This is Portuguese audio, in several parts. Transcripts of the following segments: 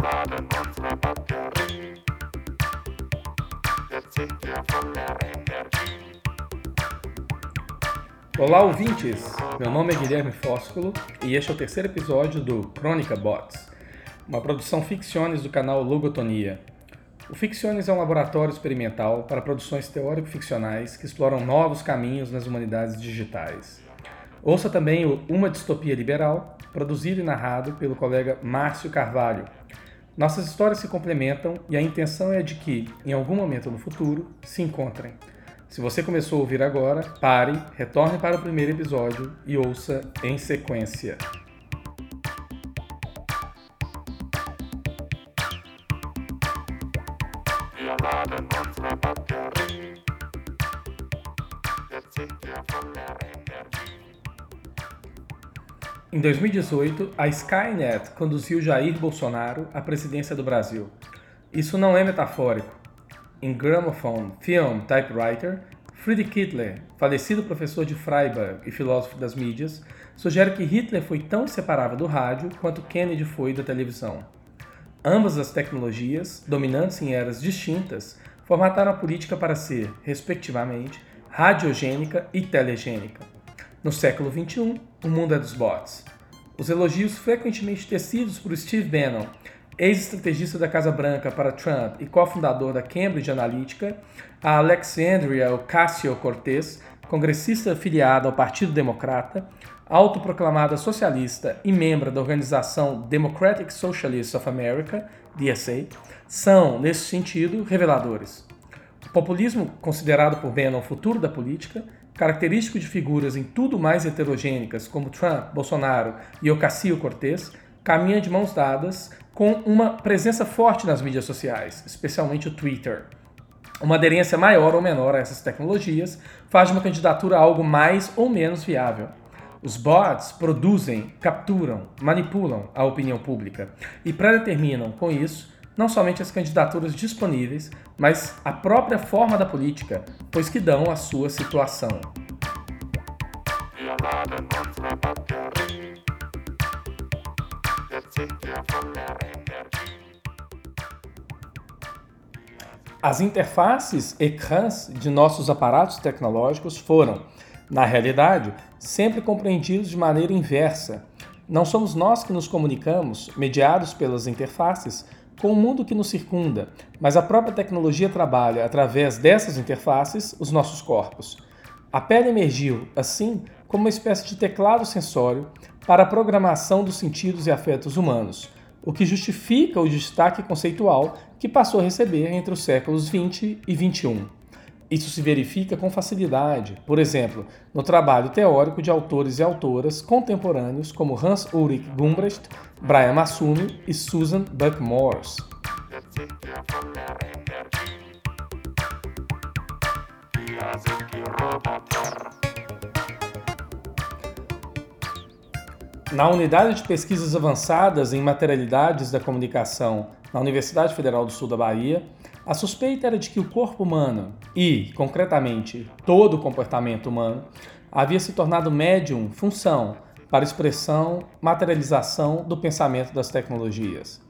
Batterie. Jetzt sind wir voller Energie. Olá, ouvintes! Meu nome é Guilherme Fósculo e este é o terceiro episódio do Crônica Bots, uma produção Ficciones do canal Logotonia. O Ficciones é um laboratório experimental para produções teórico-ficcionais que exploram novos caminhos nas humanidades digitais. Ouça também o Uma Distopia Liberal, produzido e narrado pelo colega Márcio Carvalho. Nossas histórias se complementam e a intenção é de que, em algum momento no futuro, se encontrem. Se você começou a ouvir agora, pare, retorne para o primeiro episódio e ouça em sequência. Wir Em 2018, a Skynet conduziu Jair Bolsonaro à presidência do Brasil. Isso não é metafórico. Em Gramophone Film Typewriter, Friedrich Hitler, falecido professor de Freiburg e filósofo das mídias, sugere que Hitler foi tão inseparável do rádio quanto Kennedy foi da televisão. Ambas as tecnologias, dominantes em eras distintas, formataram a política para ser, respectivamente, radiogênica e telegênica. No século XXI, o mundo é dos bots. Os elogios frequentemente tecidos por Steve Bannon, ex-estrategista da Casa Branca para Trump e cofundador da Cambridge Analytica, a Alexandria Ocasio-Cortez, congressista afiliada ao Partido Democrata, autoproclamada socialista e membro da organização Democratic Socialists of America, DSA, são, nesse sentido, reveladores. O populismo, considerado por Bannon o futuro da política, característico de figuras em tudo mais heterogênicas como Trump, Bolsonaro e Ocasio-Cortez, caminha de mãos dadas com uma presença forte nas mídias sociais, especialmente o Twitter. Uma aderência maior ou menor a essas tecnologias faz de uma candidatura algo mais ou menos viável. Os bots produzem, capturam, manipulam a opinião pública e predeterminam, com isso, não somente as candidaturas disponíveis, mas a própria forma da política, pois que dão a sua situação. As interfaces ecrãs de nossos aparatos tecnológicos foram, na realidade, sempre compreendidos de maneira inversa. Não somos nós que nos comunicamos, mediados pelas interfaces, com o mundo que nos circunda, mas a própria tecnologia trabalha através dessas interfaces os nossos corpos. A pele emergiu, assim, como uma espécie de teclado sensório para a programação dos sentidos e afetos humanos, o que justifica o destaque conceitual que passou a receber entre os séculos 20 e 21. Isso se verifica com facilidade, por exemplo, no trabalho teórico de autores e autoras contemporâneos como Hans Ulrich Gumbrecht, Brian Massumi e Susan Buck-Morss. Na Unidade de Pesquisas Avançadas em Materialidades da Comunicação na Universidade Federal do Sul da Bahia, a suspeita era de que o corpo humano e, concretamente, todo o comportamento humano havia se tornado médium função para expressão, materialização do pensamento das tecnologias.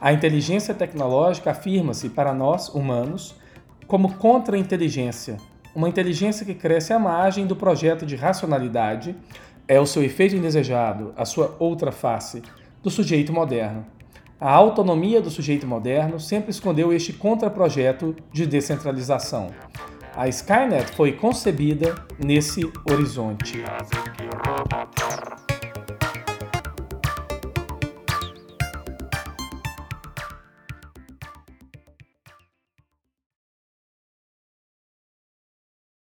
A inteligência tecnológica afirma-se para nós, humanos, como contra-inteligência, uma inteligência que cresce à margem do projeto de racionalidade, é o seu efeito indesejado, a sua outra face, do sujeito moderno. A autonomia do sujeito moderno sempre escondeu este contraprojeto de descentralização. A Skynet foi concebida nesse horizonte.